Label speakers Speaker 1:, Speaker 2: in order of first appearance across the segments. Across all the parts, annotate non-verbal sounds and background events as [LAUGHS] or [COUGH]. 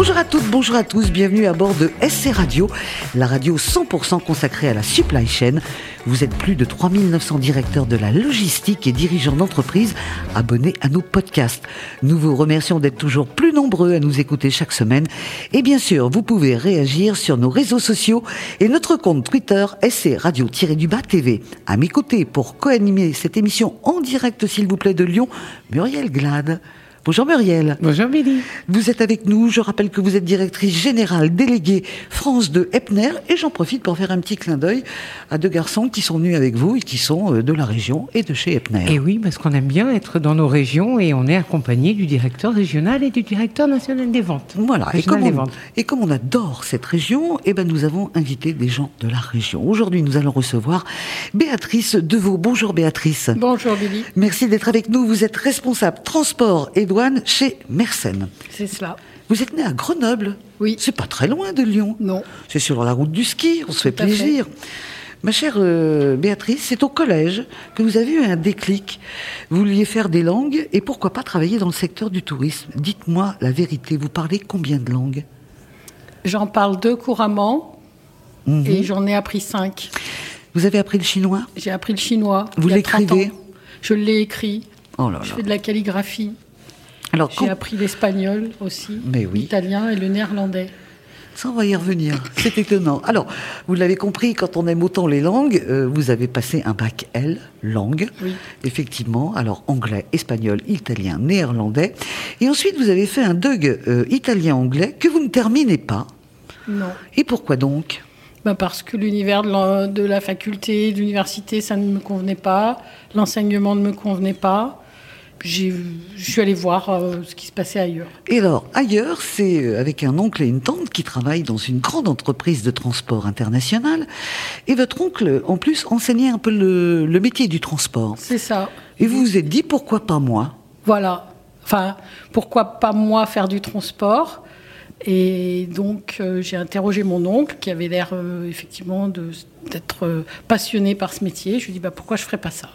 Speaker 1: Bonjour à toutes, bonjour à tous, bienvenue à bord de SC Radio, la radio 100% consacrée à la supply chain. Vous êtes plus de 3900 directeurs de la logistique et dirigeants d'entreprise abonnés à nos podcasts. Nous vous remercions d'être toujours plus nombreux à nous écouter chaque semaine. Et bien sûr, vous pouvez réagir sur nos réseaux sociaux et notre compte Twitter SC Radio-du-Bas TV. À mes côtés, pour co-animer cette émission en direct, s'il vous plaît, de Lyon, Muriel Glade. Bonjour Muriel.
Speaker 2: Bonjour Billy.
Speaker 1: Vous êtes avec nous. Je rappelle que vous êtes directrice générale déléguée France de Epner et j'en profite pour faire un petit clin d'œil à deux garçons qui sont venus avec vous et qui sont euh, de la région et de chez Epner.
Speaker 2: Et oui, parce qu'on aime bien être dans nos régions et on est accompagné du directeur régional et du directeur national des ventes.
Speaker 1: Voilà. Et comme, on, et comme, on, adore cette région, eh ben nous avons invité des gens de la région. Aujourd'hui, nous allons recevoir Béatrice Deveau. Bonjour Béatrice.
Speaker 3: Bonjour Billy.
Speaker 1: Merci d'être avec nous. Vous êtes responsable transport et chez Mersenne.
Speaker 3: C'est cela.
Speaker 1: Vous êtes né à Grenoble
Speaker 3: Oui.
Speaker 1: C'est pas très loin de Lyon.
Speaker 3: Non.
Speaker 1: C'est sur la route du ski, on se fait plaisir. Ma chère euh, Béatrice, c'est au collège que vous avez eu un déclic. Vous vouliez faire des langues et pourquoi pas travailler dans le secteur du tourisme. Dites-moi la vérité, vous parlez combien de langues?
Speaker 3: J'en parle deux couramment
Speaker 1: Mhm.
Speaker 3: et j'en ai appris cinq.
Speaker 1: Vous avez appris le chinois?
Speaker 3: J'ai appris le chinois.
Speaker 1: Vous
Speaker 3: il y a 30
Speaker 1: l'écrivez?
Speaker 3: Je l'ai écrit.
Speaker 1: Oh là
Speaker 3: Je
Speaker 1: là.
Speaker 3: fais de la calligraphie.
Speaker 1: Alors,
Speaker 3: J'ai appris l'espagnol aussi,
Speaker 1: oui.
Speaker 3: l'italien et le néerlandais.
Speaker 1: Ça, on va y revenir. C'est étonnant. Alors, vous l'avez compris, quand on aime autant les langues, euh, vous avez passé un bac L, langue.
Speaker 3: Oui.
Speaker 1: Effectivement. Alors, anglais, espagnol, italien, néerlandais. Et ensuite, vous avez fait un DUG euh, italien-anglais que vous ne terminez pas.
Speaker 3: Non.
Speaker 1: Et pourquoi donc?
Speaker 3: Ben parce que l'univers de la, de la faculté, de l'université, ça ne me convenait pas. L'enseignement ne me convenait pas. Je suis allée voir euh, ce qui se passait ailleurs.
Speaker 1: Et alors, ailleurs, c'est euh, avec un oncle et une tante qui travaillent dans une grande entreprise de transport international. Et votre oncle, en plus, enseignait un peu le, le métier du transport.
Speaker 3: C'est ça.
Speaker 1: Et vous vous êtes dit, pourquoi pas moi?
Speaker 3: Voilà. Enfin, pourquoi pas moi faire du transport? Et donc, euh, j'ai interrogé mon oncle, qui avait l'air euh, effectivement d'être euh, passionné par ce métier. Je lui ai dit, bah, pourquoi je ferais pas ça?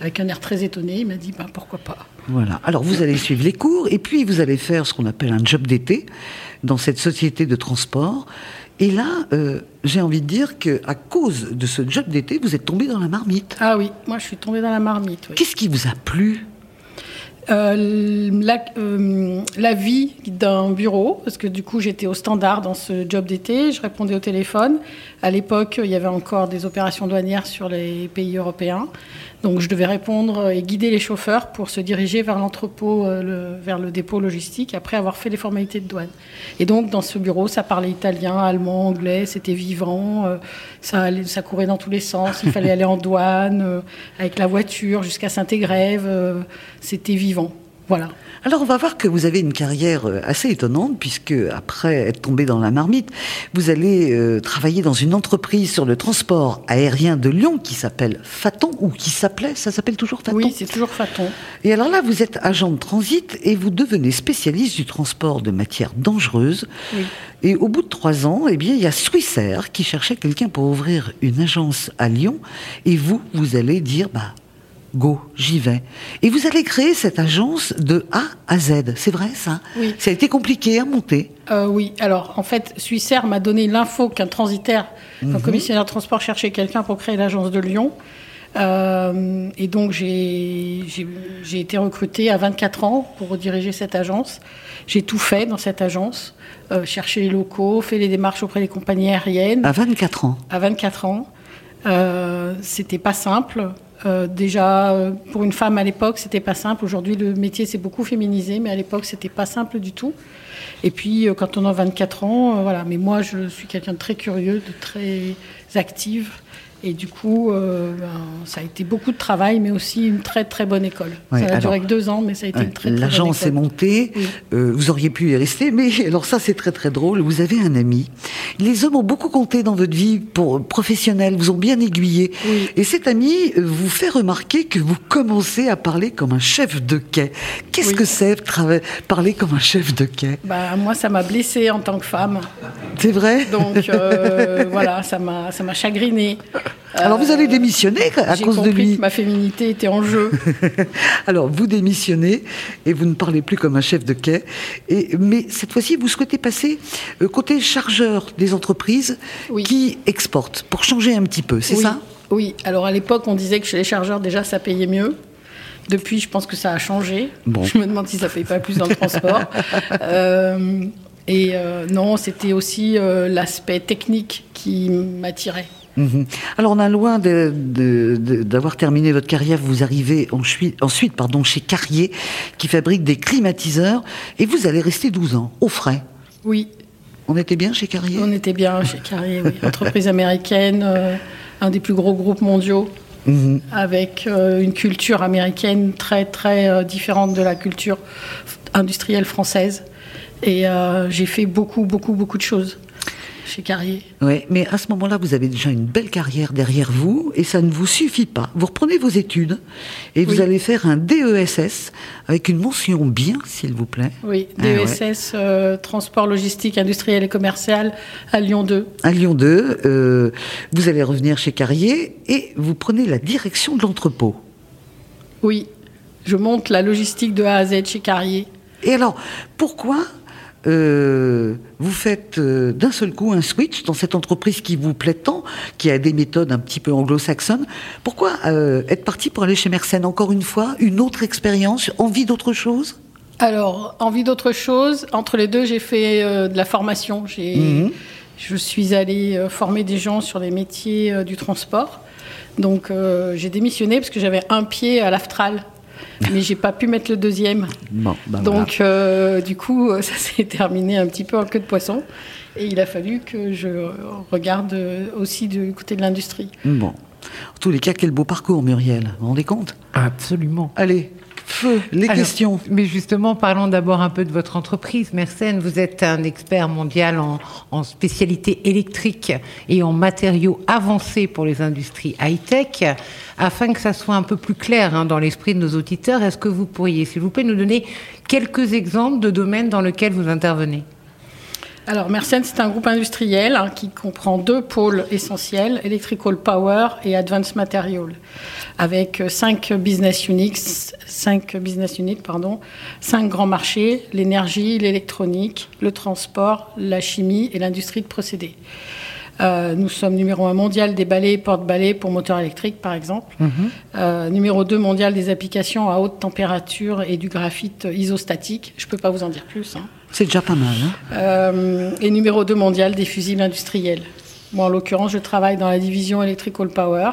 Speaker 3: Avec un air très étonné, il m'a dit, bah, pourquoi pas
Speaker 1: Voilà. Alors vous allez suivre les cours et puis vous allez faire ce qu'on appelle un job d'été dans cette société de transport. Et là, euh, j'ai envie de dire que à cause de ce job d'été, vous êtes tombé dans la marmite.
Speaker 3: Ah oui, moi, je suis tombée dans la marmite. oui.
Speaker 1: Qu'est-ce qui vous a plu?
Speaker 3: Euh, la, euh, la vie d'un bureau, parce que du coup j'étais au standard dans ce job d'été, je répondais au téléphone. À l'époque, il y avait encore des opérations douanières sur les pays européens. Donc je devais répondre et guider les chauffeurs pour se diriger vers l'entrepôt, euh, le- vers le dépôt logistique, après avoir fait les formalités de douane. Et donc dans ce bureau, ça parlait italien, allemand, anglais, c'était vivant, euh, ça, allait- ça courait dans tous les sens, il fallait aller en douane, euh, avec la voiture jusqu'à Saint-Égrève, c'était vivant. Voilà.
Speaker 1: Alors on va voir que vous avez une carrière euh, assez étonnante puisque après être tombé dans la marmite, vous allez euh, travailler dans une entreprise sur le transport aérien de Lyon qui s'appelle Faton ou qui s'appelait, ça s'appelle toujours Faton.
Speaker 3: Oui, c'est toujours Faton.
Speaker 1: Et alors là, vous êtes agent de transit et vous devenez spécialiste du transport de matières dangereuses.
Speaker 3: Oui.
Speaker 1: Et au bout de trois ans, eh bien, il y a Swissair qui cherchait quelqu'un pour ouvrir une agence à Lyon. Et vous, vous allez dire, bah, go, j'y vais. Et vous allez créer cette agence de A à Z. C'est vrai, ça
Speaker 3: Oui.
Speaker 1: Ça a été compliqué à monter.
Speaker 3: Euh, oui, alors en fait, Swissair m'a donné l'info qu'un transitaire, un commissionnaire de transport cherchait quelqu'un pour créer l'agence de Lyon. Euh, et donc j'ai été recrutée à 24 ans pour diriger cette agence. J'ai tout fait dans cette agence, euh, cherché les locaux, fait les démarches auprès des compagnies aériennes.
Speaker 1: À 24 ans.
Speaker 3: à 24 ans. Euh, c'était pas simple. Euh, déjà, euh, pour une femme à l'époque, c'était pas simple. Aujourd'hui, le métier s'est beaucoup féminisé, mais à l'époque, c'était pas simple du tout. Et puis, euh, quand on a 24 ans, voilà. Mais moi, je suis quelqu'un de très curieux, de très active. Et du coup, euh, ben, ça a été beaucoup de travail, mais aussi une très très bonne école.
Speaker 1: Ouais,
Speaker 3: ça a
Speaker 1: alors-
Speaker 3: duré que deux ans, mais ça a été une très très bonne
Speaker 1: L'agence est
Speaker 3: école.
Speaker 1: montée,
Speaker 3: Oui.
Speaker 1: euh, vous auriez pu y rester, mais [LAUGHS] alors ça c'est très très drôle. Vous avez un ami. Les hommes ont beaucoup compté dans votre vie pour professionnelle, vous ont bien aiguillé.
Speaker 3: Oui.
Speaker 1: Et cet ami euh, vous fait remarquer que vous commencez à parler comme un chef de quai. Qu'est-ce
Speaker 3: Oui.
Speaker 1: que c'est parler comme un chef de quai?
Speaker 3: Bah, moi, ça m'a blessée en tant que femme.
Speaker 1: C'est vrai?
Speaker 3: Donc euh, [LAUGHS] voilà, ça m'a ça m'a chagrinée.
Speaker 1: Alors vous
Speaker 3: Euh,
Speaker 1: avez démissionné à cause de
Speaker 3: compris
Speaker 1: lui.
Speaker 3: que ma féminité était en jeu. [LAUGHS]
Speaker 1: Alors, vous démissionnez et vous ne parlez plus comme un chef de quai. Et, mais cette fois-ci, vous souhaitez passer euh, côté chargeur des entreprises
Speaker 3: Oui.
Speaker 1: qui exportent, pour changer un petit peu, c'est
Speaker 3: oui.
Speaker 1: ça?
Speaker 3: Oui. Alors à l'époque, on disait que chez les chargeurs, déjà, ça payait mieux. Depuis, je pense que ça a changé.
Speaker 1: Bon.
Speaker 3: Je me demande si ça paye pas plus dans le transport. [LAUGHS] Euh, et euh, non, c'était aussi euh, l'aspect technique qui m'attirait.
Speaker 1: Mhm. Alors, on a loin de- de- de- d'avoir terminé votre carrière. Vous arrivez ensuite, ensuite pardon, chez Carrier, qui fabrique des climatiseurs, et vous allez rester 12 ans, au frais.
Speaker 3: Oui,
Speaker 1: On était bien chez Carrier?
Speaker 3: On était bien chez Carrier, oui. [LAUGHS] entreprise américaine, euh, un des plus gros groupes mondiaux.
Speaker 1: Mhm.
Speaker 3: avec euh, une culture américaine très très euh, différente de la culture industrielle française. Et euh, j'ai fait beaucoup beaucoup beaucoup de choses chez Carrier.
Speaker 1: Ouais, mais à ce moment-là, vous avez déjà une belle carrière derrière vous et ça ne vous suffit pas. Vous reprenez vos études et vous
Speaker 3: Oui.
Speaker 1: allez faire un DESS avec une mention bien, s'il vous plaît,
Speaker 3: Oui,
Speaker 1: Ah ouais.
Speaker 3: DESS, euh, transport logistique industriel et commercial à Lyon 2.
Speaker 1: à Lyon 2. euh, vous allez revenir chez Carrier et vous prenez la direction de l'entrepôt.
Speaker 3: Oui, je monte la logistique de A à Z chez Carrier.
Speaker 1: Et alors, pourquoi euh, vous faites euh, d'un seul coup un switch dans cette entreprise qui vous plaît tant, qui a des méthodes un petit peu anglo-saxonnes Pourquoi euh, être parti pour aller chez Mersenne encore une fois Une autre expérience Envie d'autre chose?
Speaker 3: Alors, envie d'autre chose, entre les deux, j'ai fait euh, de la formation. J'ai,
Speaker 1: Mhm.
Speaker 3: Je suis allée former des gens sur les métiers du transport. Donc, j'ai démissionné parce que j'avais un pied à l'Aftral, mais j'ai pas pu mettre le deuxième.
Speaker 1: Bon, ben voilà.
Speaker 3: Donc, euh, du coup, euh, ça [LAUGHS] s'est terminé un petit peu en queue de poisson. Et il a fallu que je regarde euh, aussi du côté de l'industrie.
Speaker 1: Bon. En tous les cas, quel beau parcours, Muriel. Vous vous rendez compte?
Speaker 2: Absolument.
Speaker 1: Allez, feu, les
Speaker 2: Alors,
Speaker 1: questions.
Speaker 2: Mais justement, parlons d'abord un peu de votre entreprise. Mersenne, vous êtes un expert mondial en, en spécialité électrique et en matériaux avancés pour les industries high-tech. Afin que ça soit un peu plus clair hein, dans l'esprit de nos auditeurs, est-ce que vous pourriez, s'il vous plaît, nous donner quelques exemples de domaines dans lesquels vous intervenez?
Speaker 3: Alors, Mersenne, c'est un groupe industriel hein, qui comprend deux pôles essentiels, Electrical Power et Advanced Material, avec euh, cinq business units, cinq business units, pardon, cinq grands marchés, l'énergie, l'électronique, le transport, la chimie et l'industrie de procédés. Euh, nous sommes numéro un mondial des balais et porte-balais pour moteurs électriques, par exemple. Euh, numéro 2 mondial des applications à haute température et du graphite isostatique. Je ne peux pas vous en dire plus. hein.
Speaker 1: C'est déjà pas mal. Hein
Speaker 3: Euh, et numéro 2 mondial des fusibles industriels. Moi, en l'occurrence, je travaille dans la division Electrical Power,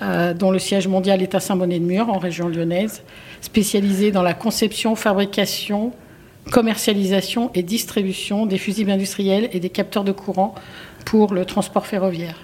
Speaker 3: euh, dont le siège mondial est à Saint-Bonnet-de-Mur, en région lyonnaise, spécialisée dans la conception, fabrication, commercialisation et distribution des fusibles industriels et des capteurs de courant pour le transport ferroviaire.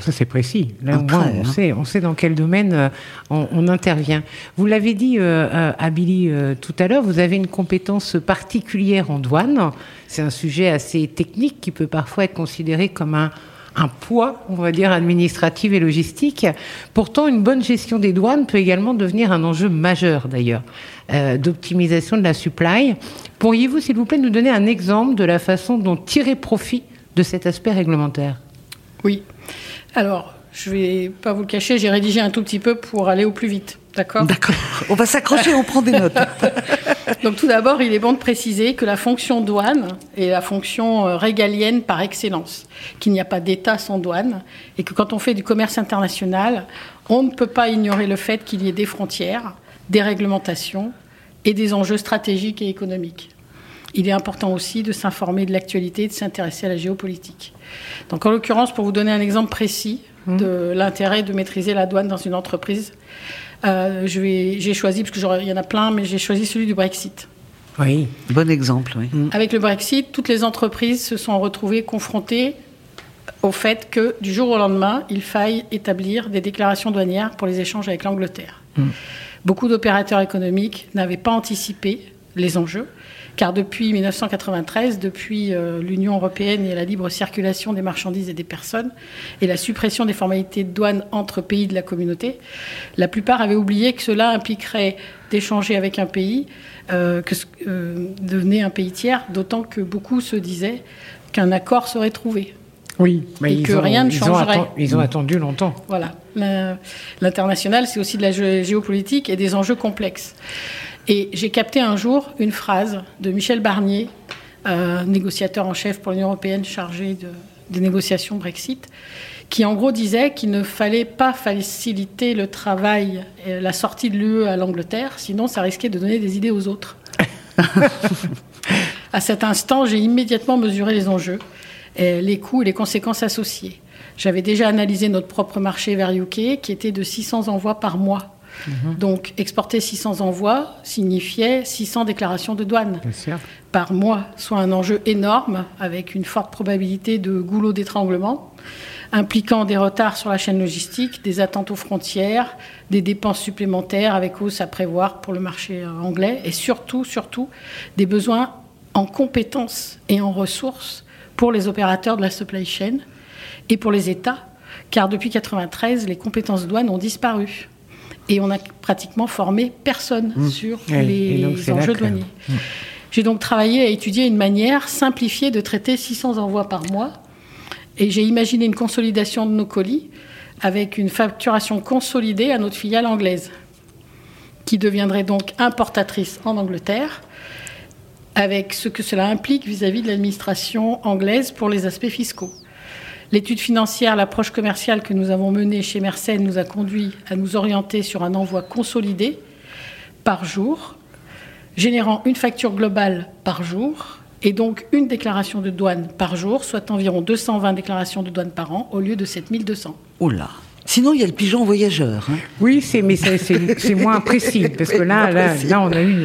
Speaker 2: Ça, c'est précis. Là, au
Speaker 1: Après,
Speaker 2: moins, on,
Speaker 1: hein.
Speaker 2: sait, on sait dans quel domaine euh, on, on intervient. Vous l'avez dit euh, euh, à Billy euh, tout à l'heure, vous avez une compétence particulière en douane. C'est un sujet assez technique qui peut parfois être considéré comme un, un poids, on va dire, administratif et logistique. Pourtant, une bonne gestion des douanes peut également devenir un enjeu majeur, d'ailleurs, euh, d'optimisation de la supply. Pourriez-vous, s'il vous plaît, nous donner un exemple de la façon dont tirer profit de cet aspect réglementaire?
Speaker 3: Oui. Alors, je vais pas vous le cacher, j'ai rédigé un tout petit peu pour aller au plus vite. D'accord?
Speaker 1: D'accord. On va s'accrocher, on prend des notes. [LAUGHS]
Speaker 3: Donc tout d'abord, il est bon de préciser que la fonction douane est la fonction euh, régalienne par excellence, qu'il n'y a pas d'État sans douane, et que quand on fait du commerce international, on ne peut pas ignorer le fait qu'il y ait des frontières, des réglementations et des enjeux stratégiques et économiques. Il est important aussi de s'informer de l'actualité et de s'intéresser à la géopolitique. Donc en l'occurrence, pour vous donner un exemple précis de l'intérêt de maîtriser la douane dans une entreprise, euh, j'ai choisi, parce qu'il y en a plein, mais j'ai choisi celui du Brexit.
Speaker 2: Oui.
Speaker 1: Bon exemple, oui.
Speaker 3: Avec le Brexit, toutes les entreprises se sont retrouvées confrontées au fait que du jour au lendemain, il faille établir des déclarations douanières pour les échanges avec l'Angleterre. Beaucoup d'opérateurs économiques n'avaient pas anticipé les enjeux, car depuis 1993, depuis euh, l'Union européenne et la libre circulation des marchandises et des personnes, et la suppression des formalités de douane entre pays de la communauté, la plupart avaient oublié que cela impliquerait d'échanger avec un pays, euh, que euh, devenait un pays tiers, d'autant que beaucoup se disaient qu'un accord serait trouvé.
Speaker 2: Oui,
Speaker 3: mais et que rien ne changerait.
Speaker 2: Ils ont, attendu longtemps.
Speaker 3: Voilà. L'international, c'est aussi de la géopolitique et des enjeux complexes. Et j'ai capté un jour une phrase de Michel Barnier, euh, négociateur en chef pour l'Union européenne chargé de, des négociations Brexit, qui en gros disait qu'il ne fallait pas faciliter le travail et la sortie de l'UE à l'Angleterre, sinon ça risquait de donner des idées aux autres. [LAUGHS] à cet instant, j'ai immédiatement mesuré les enjeux les coûts et les conséquences associées. J'avais déjà analysé notre propre marché vers UK, qui était de 600 envois par mois. Mhm. Donc, exporter 600 envois signifiait 600 déclarations de douane par mois, soit un enjeu énorme, avec une forte probabilité de goulot d'étranglement, impliquant des retards sur la chaîne logistique, des attentes aux frontières, des dépenses supplémentaires avec hausse à prévoir pour le marché anglais, et surtout, surtout, des besoins en compétences et en ressources pour les opérateurs de la supply chain et pour les États, car depuis 1993, les compétences douanes ont disparu. Et on n'a pratiquement formé personne mmh. sur les enjeux douaniers. Mmh. J'ai donc travaillé à étudier une manière simplifiée de traiter 600 envois par mois. Et j'ai imaginé une consolidation de nos colis avec une facturation consolidée à notre filiale anglaise, qui deviendrait donc importatrice en Angleterre avec ce que cela implique vis-à-vis de l'administration anglaise pour les aspects fiscaux. L'étude financière, l'approche commerciale que nous avons menée chez Mersenne nous a conduit à nous orienter sur un envoi consolidé par jour, générant une facture globale par jour et donc une déclaration de douane par jour, soit environ 220 déclarations de douane par an au lieu de 7200.
Speaker 1: Oula Sinon, il y a le pigeon voyageur. Hein.
Speaker 2: Oui, c'est, mais c'est, moins précis, [LAUGHS] parce que là, là, on a eu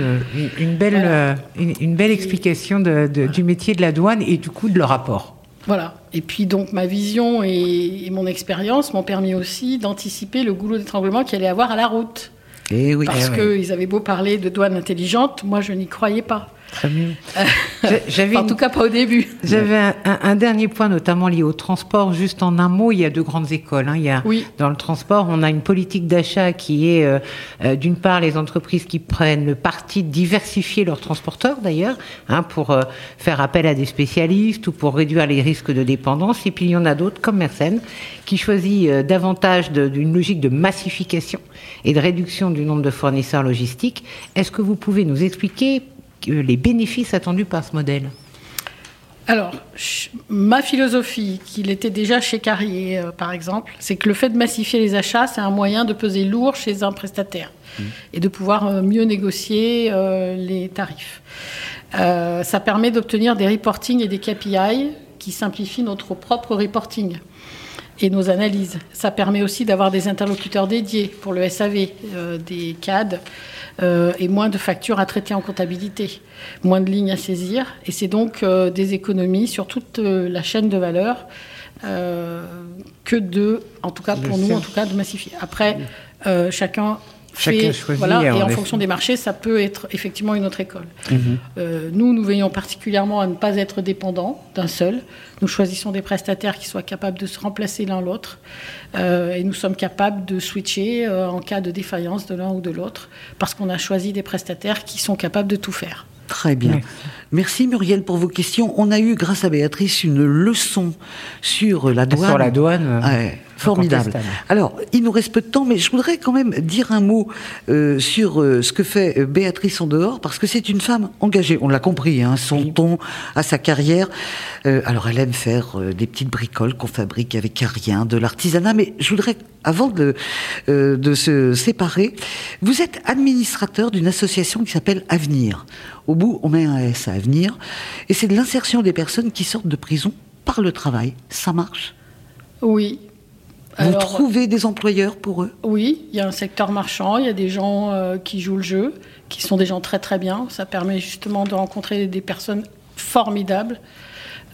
Speaker 2: une, belle, euh, une, belle explication du métier de la douane et du coup de leur rapport.
Speaker 3: Voilà. Et puis donc ma vision et, mon expérience m'ont permis aussi d'anticiper le goulot d'étranglement qu'il allait avoir à la route.
Speaker 1: Et eh oui.
Speaker 3: Parce
Speaker 1: eh
Speaker 3: qu'ils avaient beau parler de douane intelligente, moi je n'y croyais pas.
Speaker 2: Très bien. [LAUGHS]
Speaker 3: J'avais en tout cas pas au début.
Speaker 2: J'avais un, dernier point, notamment lié au transport. Juste en un mot, il y a deux grandes écoles. Hein. Il y a,
Speaker 3: oui.
Speaker 2: Dans le transport, on a une politique d'achat qui est, euh, euh, d'une part, les entreprises qui prennent le parti de diversifier leurs transporteurs, d'ailleurs, hein, pour euh, faire appel à des spécialistes ou pour réduire les risques de dépendance. Et puis il y en a d'autres, comme Mersenne, qui choisit davantage d'une logique de massification et de réduction du nombre de fournisseurs logistiques. Est-ce que vous pouvez nous expliquer les bénéfices attendus par ce modèle
Speaker 3: alors, ma philosophie, qu'il était déjà chez Carrier, euh, par exemple, c'est que le fait de massifier les achats, c'est un moyen de peser lourd chez un prestataire mmh. et de pouvoir euh, mieux négocier euh, les tarifs. ça permet d'obtenir des reporting et des KPI qui simplifient notre propre reporting et nos analyses. Ça permet aussi d'avoir des interlocuteurs dédiés pour le SAV, des CAD, euh, et moins de factures à traiter en comptabilité, moins de lignes à saisir. Et c'est donc euh, des économies sur toute euh, la chaîne de valeur que de, en tout cas pour nous, en tout cas, de massifier. Après, chacun
Speaker 2: Chacun
Speaker 3: voilà, et en fonction des marchés, ça peut être effectivement une autre école. Mhm. Euh, nous, nous veillons particulièrement à ne pas être dépendants d'un seul. Nous choisissons des prestataires qui soient capables de se remplacer l'un l'autre, euh, et nous sommes capables de switcher euh, en cas de défaillance de l'un ou de l'autre, parce qu'on a choisi des prestataires qui sont capables de tout faire.
Speaker 1: Très bien. Merci Muriel pour vos questions. On a eu, grâce à Béatrice, une leçon sur la douane.
Speaker 2: Sur la douane.
Speaker 1: Formidable. Alors, il nous reste peu de temps, mais je voudrais quand même dire un mot euh, sur euh, ce que fait euh, Béatrice en dehors, parce que c'est une femme engagée. On l'a compris, hein, son ton à sa carrière. alors, elle aime faire des petites bricoles qu'on fabrique avec rien, de l'artisanat. Mais je voudrais, avant de, de se séparer, vous êtes administrateur d'une association qui s'appelle Avenir. Au bout, on met un S à venir. Et c'est de l'insertion des personnes qui sortent de prison par le travail. Ça marche?
Speaker 3: Oui.
Speaker 1: Vous trouvez des employeurs pour eux?
Speaker 3: Oui, il y a un secteur marchand, il y a des gens euh, qui jouent le jeu, qui sont des gens très très bien. Ça permet justement de rencontrer des personnes formidables,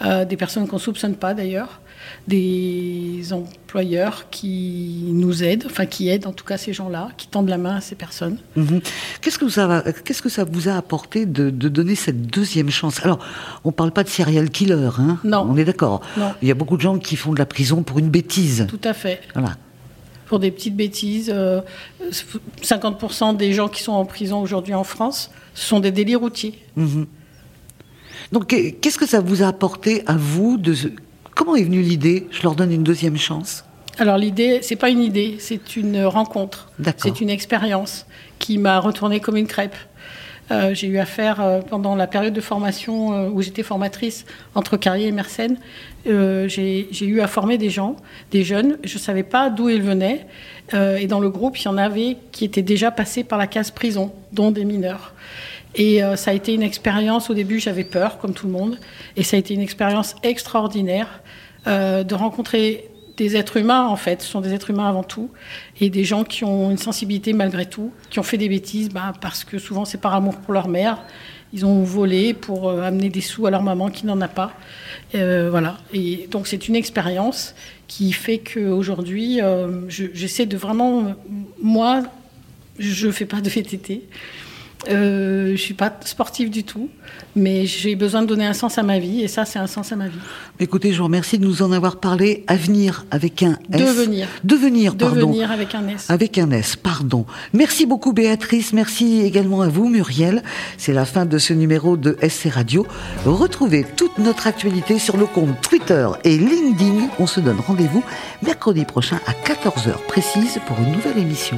Speaker 3: euh, des personnes qu'on ne soupçonne pas d'ailleurs. Des employeurs qui nous aident, enfin qui aident en tout cas ces gens-là, qui tendent la main à ces personnes.
Speaker 1: Mhm. Qu'est-ce que ça qu'est-ce que ça vous a apporté de, donner cette deuxième chance? Alors, on ne parle pas de serial killer, hein
Speaker 3: Non.
Speaker 1: On est d'accord. Il y a beaucoup de gens qui font de la prison pour une bêtise.
Speaker 3: Tout à fait.
Speaker 1: Voilà.
Speaker 3: Pour des petites bêtises, 50% euh, des gens qui sont en prison aujourd'hui en France, ce sont des délits routiers.
Speaker 1: Mhm. Donc, qu'est-ce que ça vous a apporté à vous de Comment est venue l'idée Je leur donne une deuxième chance.
Speaker 3: Alors l'idée, c'est pas une idée, c'est une rencontre. C'est une expérience qui m'a retournée comme une crêpe. Euh, j'ai eu affaire euh, pendant la période de formation euh, où j'étais formatrice entre Carrier et Mersenne. j'ai eu à former des gens, des jeunes. Je ne savais pas d'où ils venaient. et dans le groupe, il y en avait qui étaient déjà passés par la case prison, dont des mineurs. Et ça a été une expérience, au début j'avais peur, comme tout le monde, et ça a été une expérience extraordinaire euh, de rencontrer des êtres humains, en fait, ce sont des êtres humains avant tout, et des gens qui ont une sensibilité malgré tout, qui ont fait des bêtises, bah, parce que souvent c'est par amour pour leur mère, ils ont volé pour euh, amener des sous à leur maman qui n'en a pas. Euh, voilà. Et donc c'est une expérience qui fait qu'aujourd'hui, j'essaie de vraiment, moi, je ne fais pas de VTT. Euh, je suis pas sportive du tout, mais j'ai besoin de donner un sens à ma vie, et ça, c'est un sens à ma vie.
Speaker 1: Écoutez, je vous remercie de nous en avoir parlé. Avenir avec un
Speaker 3: S. Devenir.
Speaker 1: Devenir, pardon.
Speaker 3: Devenir avec un S.
Speaker 1: Avec un S, pardon. Merci beaucoup, Béatrice. Merci également à vous, Muriel. C'est la fin de ce numéro de SC Radio. Retrouvez toute notre actualité sur le compte Twitter et LinkedIn. On se donne rendez-vous mercredi prochain à 14h précise pour une nouvelle émission.